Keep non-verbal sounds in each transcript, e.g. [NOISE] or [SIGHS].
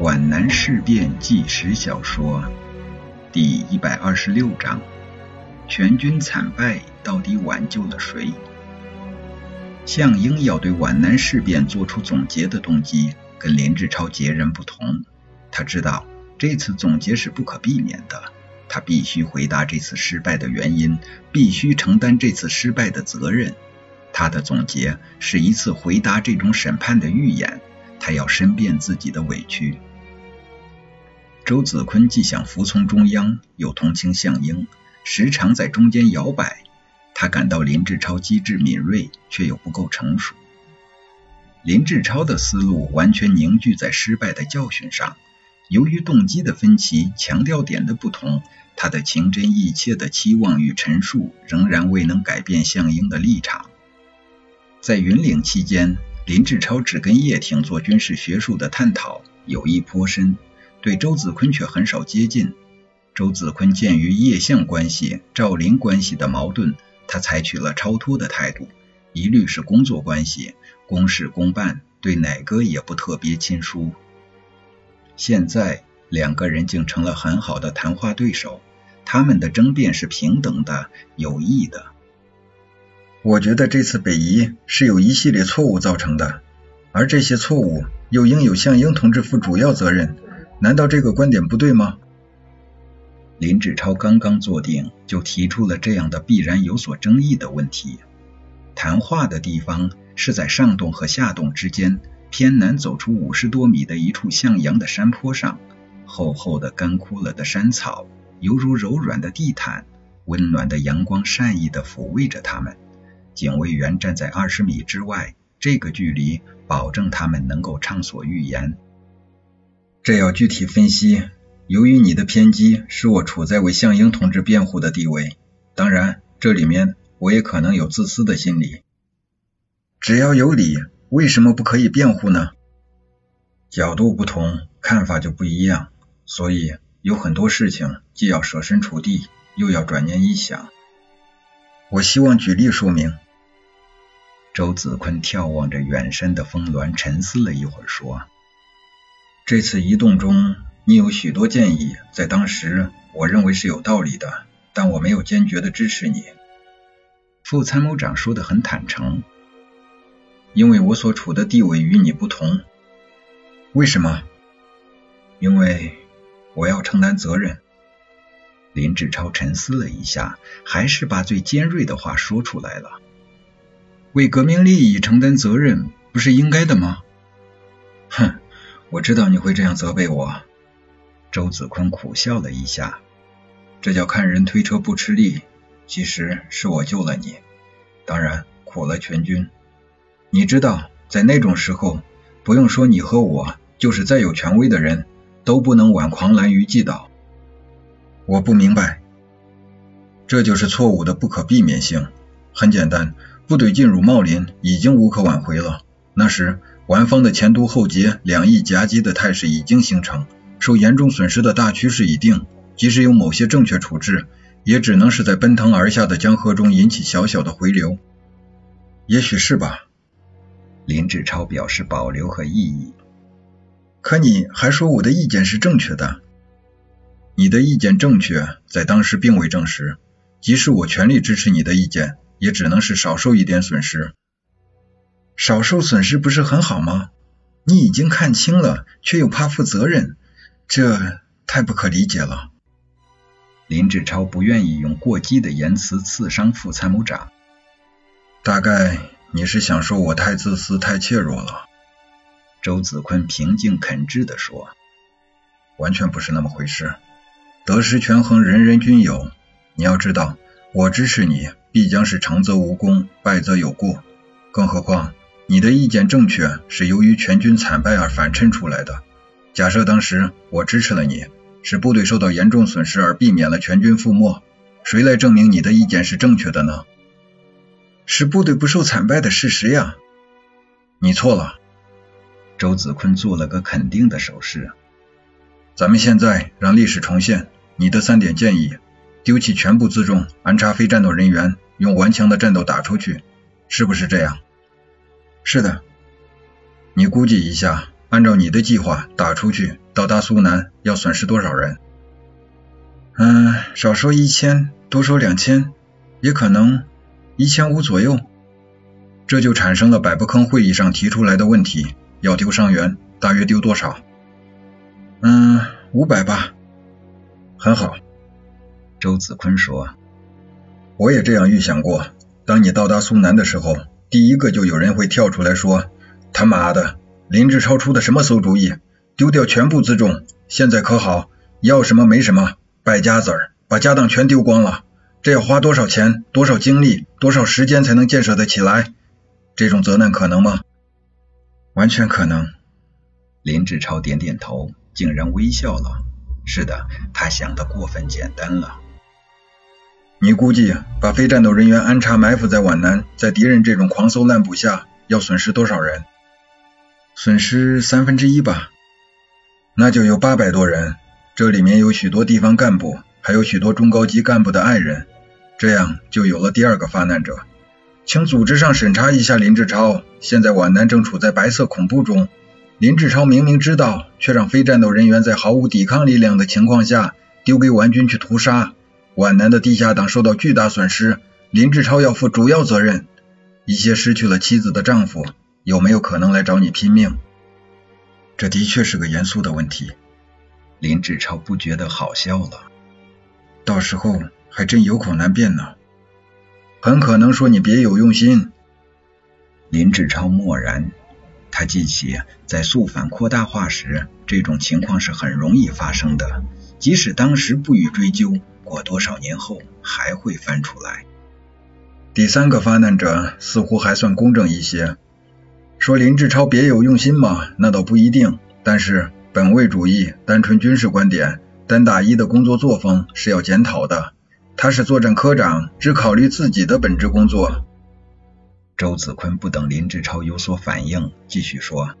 皖南事变纪实小说第一百二十六章：全军惨败，到底挽救了谁？项英要对皖南事变做出总结的动机跟林志超截然不同。他知道这次总结是不可避免的，他必须回答这次失败的原因，必须承担这次失败的责任。他的总结是一次回答这种审判的预演。他要申辩自己的委屈。周子坤既想服从中央，又同情项英，时常在中间摇摆。他感到林志超机智敏锐，却又不够成熟。林志超的思路完全凝聚在失败的教训上。由于动机的分歧、强调点的不同，他的情真意切的期望与陈述仍然未能改变项英的立场。在云岭期间。林志超只跟叶挺做军事学术的探讨，友谊颇深，对周子坤却很少接近。周子坤鉴于叶项关系、赵林关系的矛盾，他采取了超脱的态度，一律是工作关系，公事公办，对哪个也不特别亲疏。现在两个人竟成了很好的谈话对手，他们的争辩是平等的、有益的。我觉得这次北移是有一系列错误造成的，而这些错误又应有向英同志负主要责任。难道这个观点不对吗？林志超刚刚坐定，就提出了这样的必然有所争议的问题。谈话的地方是在上洞和下洞之间偏南走出五十多米的一处向阳的山坡上，厚厚的干枯了的山草犹如柔软的地毯，温暖的阳光善意的抚慰着他们。警卫员站在二十米之外，这个距离保证他们能够畅所欲言。这要具体分析。由于你的偏激，使我处在为项英同志辩护的地位。当然，这里面我也可能有自私的心理。只要有理，为什么不可以辩护呢？角度不同，看法就不一样。所以有很多事情，既要设身处地，又要转念一想。我希望举例说明。周子坤眺望着远山的峰峦，沉思了一会儿，说：“这次移动中，你有许多建议，在当时我认为是有道理的，但我没有坚决的支持你。”副参谋长说的很坦诚，因为我所处的地位与你不同。为什么？因为我要承担责任。林志超沉思了一下，还是把最尖锐的话说出来了。为革命利益承担责任，不是应该的吗？哼，我知道你会这样责备我。周子坤苦笑了一下，这叫看人推车不吃力。其实是我救了你，当然苦了全军。你知道，在那种时候，不用说你和我，就是再有权威的人都不能挽狂澜于既倒。我不明白，这就是错误的不可避免性。很简单。部队进入茂林已经无可挽回了。那时，皖方的前凸后结、两翼夹击的态势已经形成，受严重损失的大趋势已定。即使有某些正确处置，也只能是在奔腾而下的江河中引起小小的回流。也许是吧。林志超表示保留和异议。可你还说我的意见是正确的。你的意见正确，在当时并未证实。即使我全力支持你的意见。也只能是少受一点损失，少受损失不是很好吗？你已经看清了，却又怕负责任，这太不可理解了。林志超不愿意用过激的言辞刺伤副参谋长。大概你是想说我太自私、太怯弱了。周子坤平静肯挚地说：“完全不是那么回事，得失权衡，人人均有。你要知道。”我支持你，必将是成则无功，败则有过。更何况，你的意见正确，是由于全军惨败而反衬出来的。假设当时我支持了你，使部队受到严重损失而避免了全军覆没，谁来证明你的意见是正确的呢？使部队不受惨败的事实呀。你错了。周子坤做了个肯定的手势。咱们现在让历史重现你的三点建议。丢弃全部辎重，安插非战斗人员，用顽强的战斗打出去，是不是这样？是的。你估计一下，按照你的计划打出去，到达苏南要损失多少人？嗯，少说一千，多说两千，也可能一千五左右。这就产生了百步坑会议上提出来的问题：要丢伤员，大约丢多少？嗯，五百吧。很好，周子坤说：“我也这样预想过。当你到达苏南的时候，第一个就有人会跳出来说：‘他妈的，林志超出的什么馊主意？丢掉全部辎重，现在可好？要什么没什么，败家子儿，把家当全丢光了。这要花多少钱、多少精力、多少时间才能建设得起来？这种责难可能吗？完全可能。”林志超点点头，竟然微笑了。是的，他想的过分简单了。你估计把非战斗人员安插埋伏在皖南，在敌人这种狂搜滥捕下，要损失多少人？损失三分之一吧。那就有八百多人，这里面有许多地方干部，还有许多中高级干部的爱人，这样就有了第二个发难者。请组织上审查一下林志超，现在皖南正处在白色恐怖中。林志超明明知道，却让非战斗人员在毫无抵抗力量的情况下丢给皖军去屠杀，皖南的地下党受到巨大损失，林志超要负主要责任。一些失去了妻子的丈夫有没有可能来找你拼命？这的确是个严肃的问题。林志超不觉得好笑了，到时候还真有口难辩呢，很可能说你别有用心。林志超默然。他记起，在肃反扩大化时，这种情况是很容易发生的。即使当时不予追究，过多少年后还会翻出来。第三个发难者似乎还算公正一些，说林志超别有用心嘛，那倒不一定。但是本位主义、单纯军事观点、单打一的工作作风是要检讨的。他是作战科长，只考虑自己的本职工作。周子坤不等林志超有所反应，继续说：“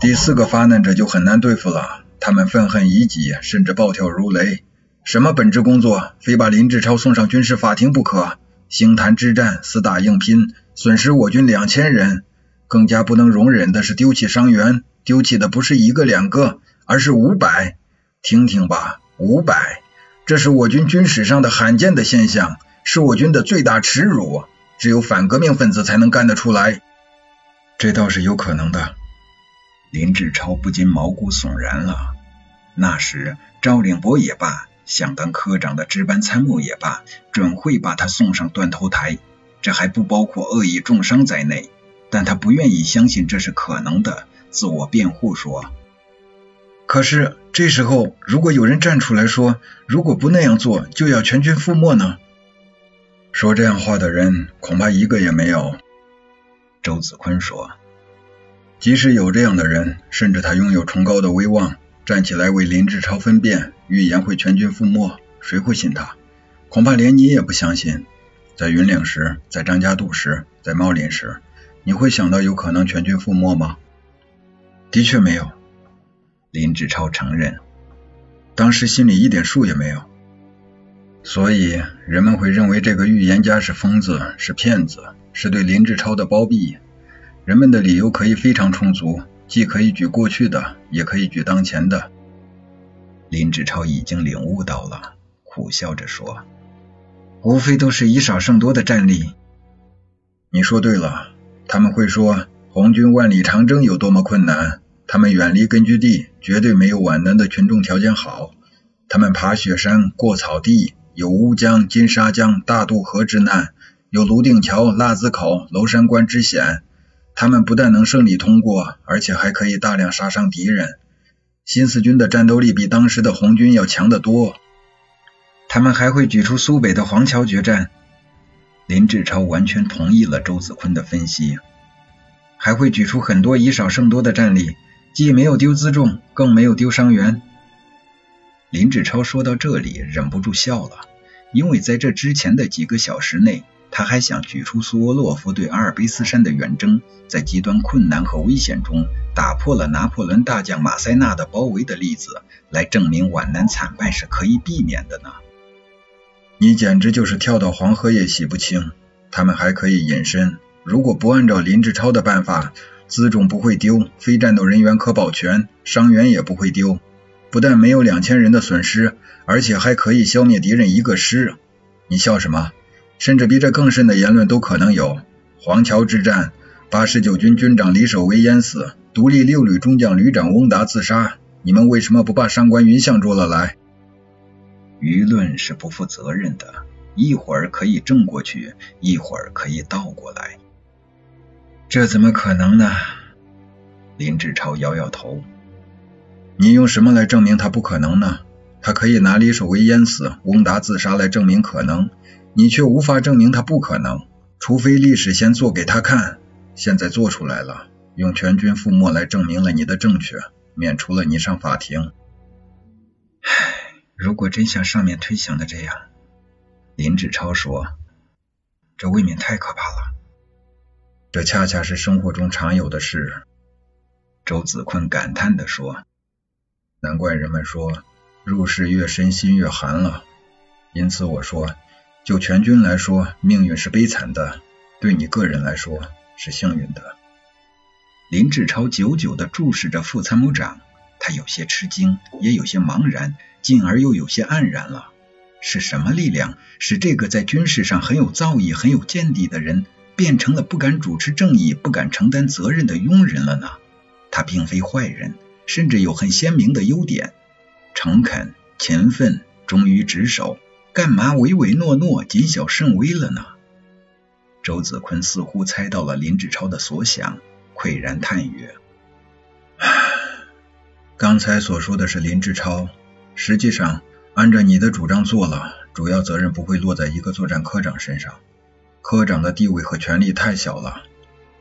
第四个发难者就很难对付了，他们愤恨已极，甚至暴跳如雷。什么本职工作，非把林志超送上军事法庭不可。星坛之战，死打硬拼，损失我军两千人。更加不能容忍的是丢弃伤员，丢弃的不是一个两个，而是五百。听听吧，五百，这是我军军史上的罕见的现象，是我军的最大耻辱。”只有反革命分子才能干得出来，这倒是有可能的。林志超不禁毛骨悚然了。那时赵令波也罢，想当科长的值班参谋也罢，准会把他送上断头台，这还不包括恶意重伤在内。但他不愿意相信这是可能的，自我辩护说：“可是这时候，如果有人站出来说，如果不那样做，就要全军覆没呢？”说这样话的人恐怕一个也没有。周子坤说：“即使有这样的人，甚至他拥有崇高的威望，站起来为林志超分辨，预言会全军覆没，谁会信他？恐怕连你也不相信。在云岭时，在张家渡时，在茂林时，你会想到有可能全军覆没吗？的确没有。”林志超承认，当时心里一点数也没有。所以人们会认为这个预言家是疯子，是骗子，是对林志超的包庇。人们的理由可以非常充足，既可以举过去的，也可以举当前的。林志超已经领悟到了，苦笑着说：“无非都是以少胜多的战力。”你说对了，他们会说红军万里长征有多么困难，他们远离根据地，绝对没有皖南的群众条件好，他们爬雪山，过草地。有乌江、金沙江、大渡河之难，有泸定桥、腊子口、娄山关之险。他们不但能顺利通过，而且还可以大量杀伤敌人。新四军的战斗力比当时的红军要强得多。他们还会举出苏北的黄桥决战。林志超完全同意了周子坤的分析，还会举出很多以少胜多的战例，既没有丢辎重，更没有丢伤员。林志超说到这里，忍不住笑了，因为在这之前的几个小时内，他还想举出苏沃洛夫对阿尔卑斯山的远征，在极端困难和危险中打破了拿破仑大将马塞纳的包围的例子，来证明皖南惨败是可以避免的呢。你简直就是跳到黄河也洗不清。他们还可以隐身，如果不按照林志超的办法，辎重不会丢，非战斗人员可保全，伤员也不会丢。不但没有两千人的损失，而且还可以消灭敌人一个师。你笑什么？甚至比这更甚的言论都可能有。黄桥之战，八十九军军长李守为淹死，独立六旅中将旅长翁达自杀。你们为什么不把上官云相捉了来？舆论是不负责任的，一会儿可以正过去，一会儿可以倒过来。这怎么可能呢？林志超摇摇头。你用什么来证明他不可能呢？他可以拿李守为淹死、翁达自杀来证明可能，你却无法证明他不可能，除非历史先做给他看。现在做出来了，用全军覆没来证明了你的正确，免除了你上法庭。唉，如果真像上面推想的这样，林志超说，这未免太可怕了。这恰恰是生活中常有的事。周子坤感叹地说。难怪人们说入世越深心越寒了。因此我说，就全军来说，命运是悲惨的；对你个人来说，是幸运的。林志超久久地注视着副参谋长，他有些吃惊，也有些茫然，进而又有些黯然了。是什么力量使这个在军事上很有造诣、很有见地的人，变成了不敢主持正义、不敢承担责任的庸人了呢？他并非坏人。甚至有很鲜明的优点：诚恳、勤奋、忠于职守。干嘛唯唯诺诺、谨小慎微了呢？周子坤似乎猜到了林志超的所想，喟然叹曰：“ [SIGHS] 刚才所说的是林志超，实际上按照你的主张做了，主要责任不会落在一个作战科长身上。科长的地位和权力太小了，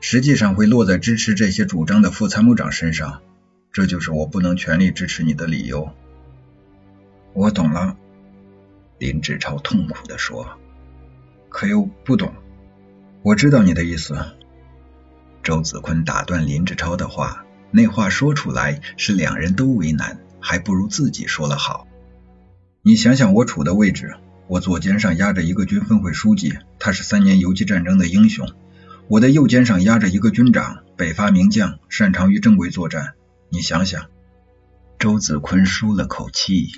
实际上会落在支持这些主张的副参谋长身上。”这就是我不能全力支持你的理由。我懂了，林志超痛苦地说。可又不懂。我知道你的意思。周子坤打断林志超的话，那话说出来是两人都为难，还不如自己说了好。你想想我处的位置，我左肩上压着一个军分会书记，他是三年游击战争的英雄；我的右肩上压着一个军长，北伐名将，擅长于正规作战。你想想，周子坤舒了口气。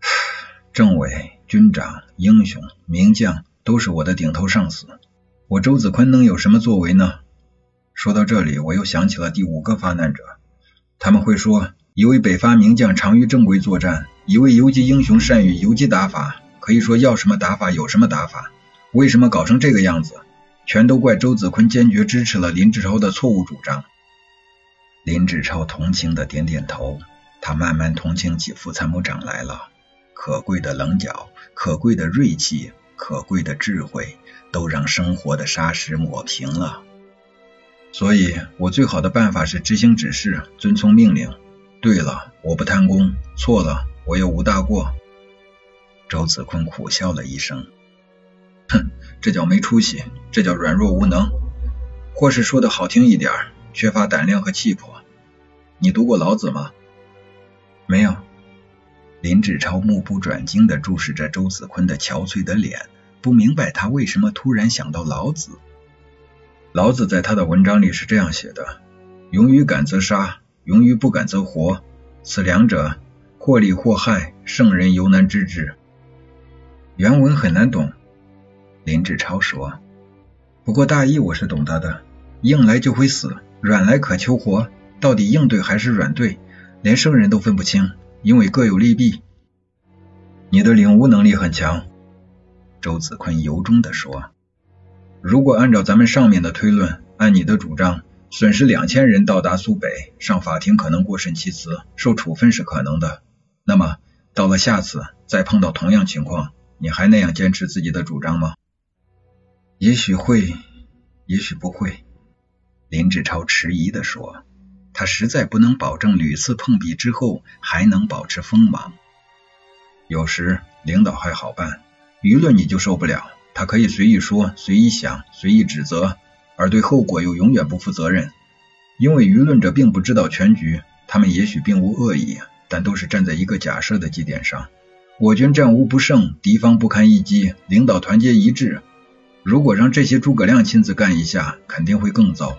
[SIGHS] 政委、军长、英雄、名将都是我的顶头上司，我周子坤能有什么作为呢？说到这里，我又想起了第五个发难者。他们会说，一位北伐名将长于正规作战，一位游击英雄善于游击打法，可以说要什么打法有什么打法。为什么搞成这个样子？全都怪周子坤坚决支持了林志超的错误主张。林志超同情的点点头，他慢慢同情起副参谋长来了。可贵的棱角，可贵的锐气，可贵的智慧，都让生活的沙石抹平了。所以，我最好的办法是执行指示，遵从命令。对了，我不贪功；错了，我又无大过。周子坤苦笑了一声，哼，这叫没出息，这叫软弱无能，或是说的好听一点，缺乏胆量和气魄。你读过老子吗？没有。林志超目不转睛地注视着周子坤的憔悴的脸，不明白他为什么突然想到老子。老子在他的文章里是这样写的：勇于敢则杀，勇于不敢则活。此两者，或利或害，圣人犹难知之。原文很难懂。林志超说：“不过大意我是懂得的。硬来就会死，软来可求活。”到底硬对还是软对，连圣人都分不清，因为各有利弊。你的领悟能力很强，周子坤由衷地说。如果按照咱们上面的推论，按你的主张，损失两千人到达苏北，上法庭可能过审其词，受处分是可能的。那么到了下次再碰到同样情况，你还那样坚持自己的主张吗？也许会，也许不会。林志超迟疑地说。他实在不能保证屡次碰壁之后还能保持锋芒。有时领导还好办，舆论你就受不了。他可以随意说、随意想、随意指责，而对后果又永远不负责任。因为舆论者并不知道全局，他们也许并无恶意，但都是站在一个假设的基点上。我军战无不胜，敌方不堪一击，领导团结一致。如果让这些诸葛亮亲自干一下，肯定会更糟。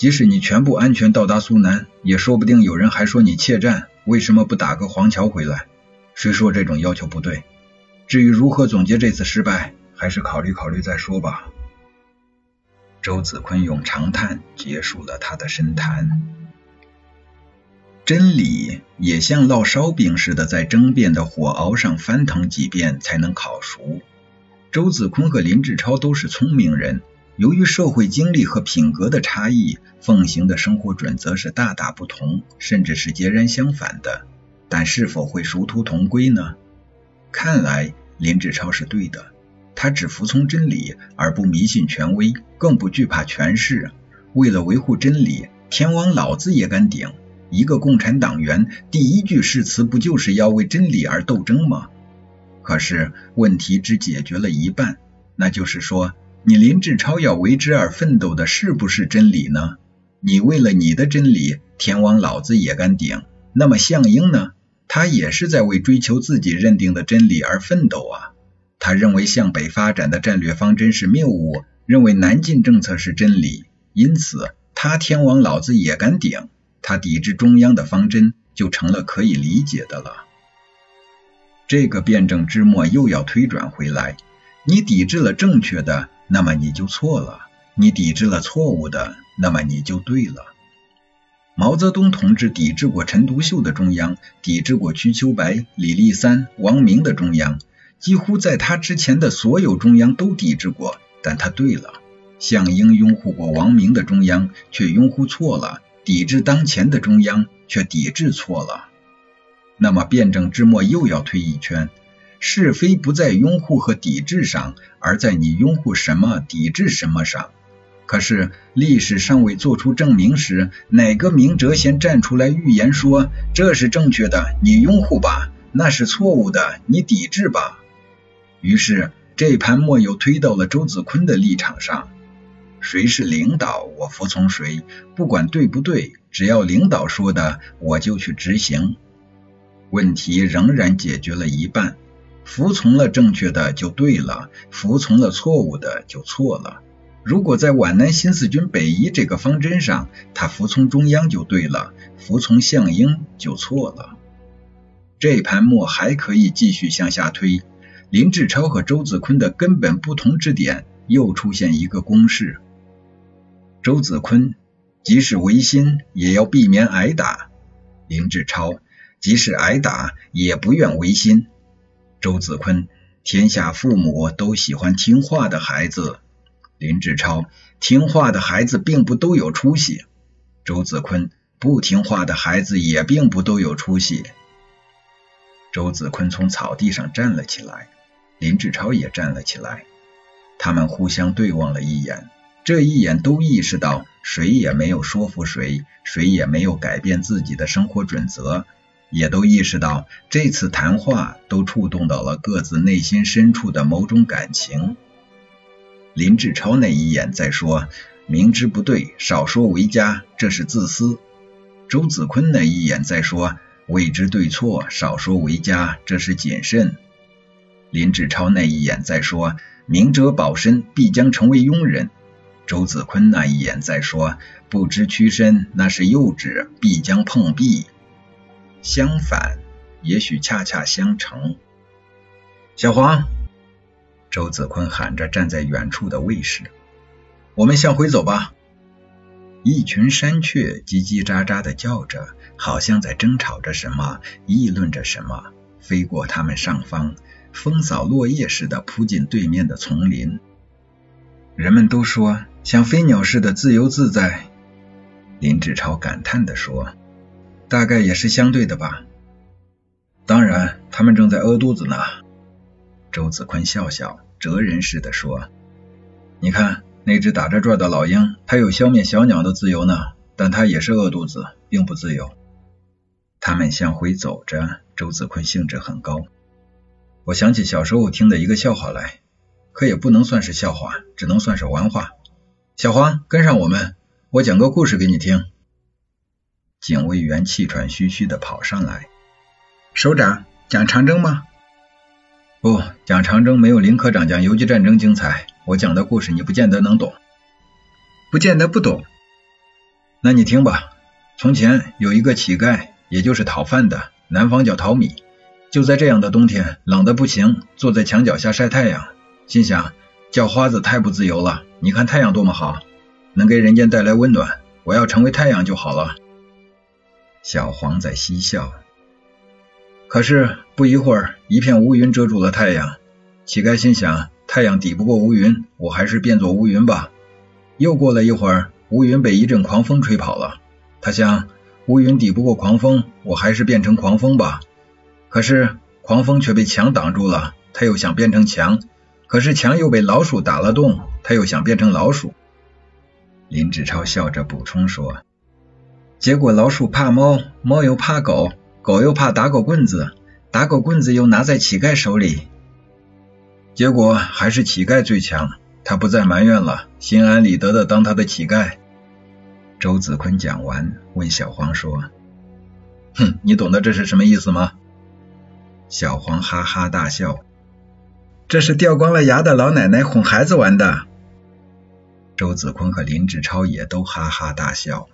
即使你全部安全到达苏南，也说不定有人还说你怯战，为什么不打个黄桥回来？谁说这种要求不对？至于如何总结这次失败，还是考虑考虑再说吧。周子坤用长叹结束了他的深谈。真理也像烙烧饼似的，在争辩的火熬上翻腾几遍才能烤熟。周子坤和林志超都是聪明人。由于社会经历和品格的差异，奉行的生活准则是大大不同，甚至是截然相反的。但是否会殊途同归呢？看来林志超是对的，他只服从真理，而不迷信权威，更不惧怕权势。为了维护真理，天王老子也敢顶。一个共产党员第一句誓词不就是要为真理而斗争吗？可是问题只解决了一半，那就是说。你林志超要为之而奋斗的是不是真理呢？你为了你的真理，天王老子也敢顶。那么项英呢？他也是在为追求自己认定的真理而奋斗啊。他认为向北发展的战略方针是谬误，认为南进政策是真理，因此他天王老子也敢顶。他抵制中央的方针就成了可以理解的了。这个辩证之末又要推转回来，你抵制了正确的。那么你就错了，你抵制了错误的，那么你就对了。毛泽东同志抵制过陈独秀的中央，抵制过瞿秋白、李立三、王明的中央，几乎在他之前的所有中央都抵制过，但他对了。项英拥护过王明的中央，却拥护错了；抵制当前的中央，却抵制错了。那么辩证之末又要推一圈。是非不在拥护和抵制上，而在你拥护什么、抵制什么上。可是历史尚未做出证明时，哪个明哲先站出来预言说这是正确的，你拥护吧；那是错误的，你抵制吧。于是这盘墨又推到了周子坤的立场上。谁是领导，我服从谁，不管对不对，只要领导说的，我就去执行。问题仍然解决了一半。服从了正确的就对了，服从了错误的就错了。如果在皖南新四军北移这个方针上，他服从中央就对了，服从项英就错了。这盘墨还可以继续向下推。林志超和周子坤的根本不同之点又出现一个公式：周子坤即使违心也要避免挨打；林志超即使挨打也不愿违心。周子坤，天下父母都喜欢听话的孩子。林志超，听话的孩子并不都有出息。周子坤，不听话的孩子也并不都有出息。周子坤从草地上站了起来，林志超也站了起来。他们互相对望了一眼，这一眼都意识到，谁也没有说服谁，谁也没有改变自己的生活准则。也都意识到，这次谈话都触动到了各自内心深处的某种感情。林志超那一眼在说：“明知不对，少说为佳，这是自私。”周子坤那一眼在说：“未知对错，少说为佳，这是谨慎。”林志超那一眼在说：“明哲保身，必将成为庸人。”周子坤那一眼在说：“不知屈身，那是幼稚，必将碰壁。”相反，也许恰恰相成。小黄，周子坤喊着站在远处的卫士：“我们向回走吧。”一群山雀叽叽喳喳的叫着，好像在争吵着什么，议论着什么，飞过他们上方，风扫落叶似的扑进对面的丛林。人们都说像飞鸟似的自由自在。林志超感叹地说。大概也是相对的吧。当然，他们正在饿肚子呢。周子坤笑笑，哲人似的说：“你看那只打着转的老鹰，它有消灭小鸟的自由呢，但它也是饿肚子，并不自由。”他们向回走着，周子坤兴致很高。我想起小时候听的一个笑话来，可也不能算是笑话，只能算是玩话。小黄，跟上我们，我讲个故事给你听。警卫员气喘吁吁的跑上来，首长讲长征吗？不讲长征，没有林科长讲游击战争精彩。我讲的故事你不见得能懂，不见得不懂。那你听吧，从前有一个乞丐，也就是讨饭的，南方叫淘米。就在这样的冬天，冷得不行，坐在墙角下晒太阳，心想叫花子太不自由了。你看太阳多么好，能给人间带来温暖，我要成为太阳就好了。小黄在嬉笑。可是不一会儿，一片乌云遮住了太阳。乞丐心想，太阳抵不过乌云，我还是变作乌云吧。又过了一会儿，乌云被一阵狂风吹跑了。他想，乌云抵不过狂风，我还是变成狂风吧。可是狂风却被墙挡住了，他又想变成墙，可是墙又被老鼠打了洞，他又想变成老鼠。林志超笑着补充说：“结果老鼠怕猫，猫又怕狗，狗又怕打狗棍子，打狗棍子又拿在乞丐手里，结果还是乞丐最强。他不再埋怨了，心安理得的当他的乞丐。”周子坤讲完，问小黄说：“哼，你懂得这是什么意思吗？”小黄哈哈大笑，这是掉光了牙的老奶奶哄孩子玩的。周子坤和林志超也都哈哈大笑。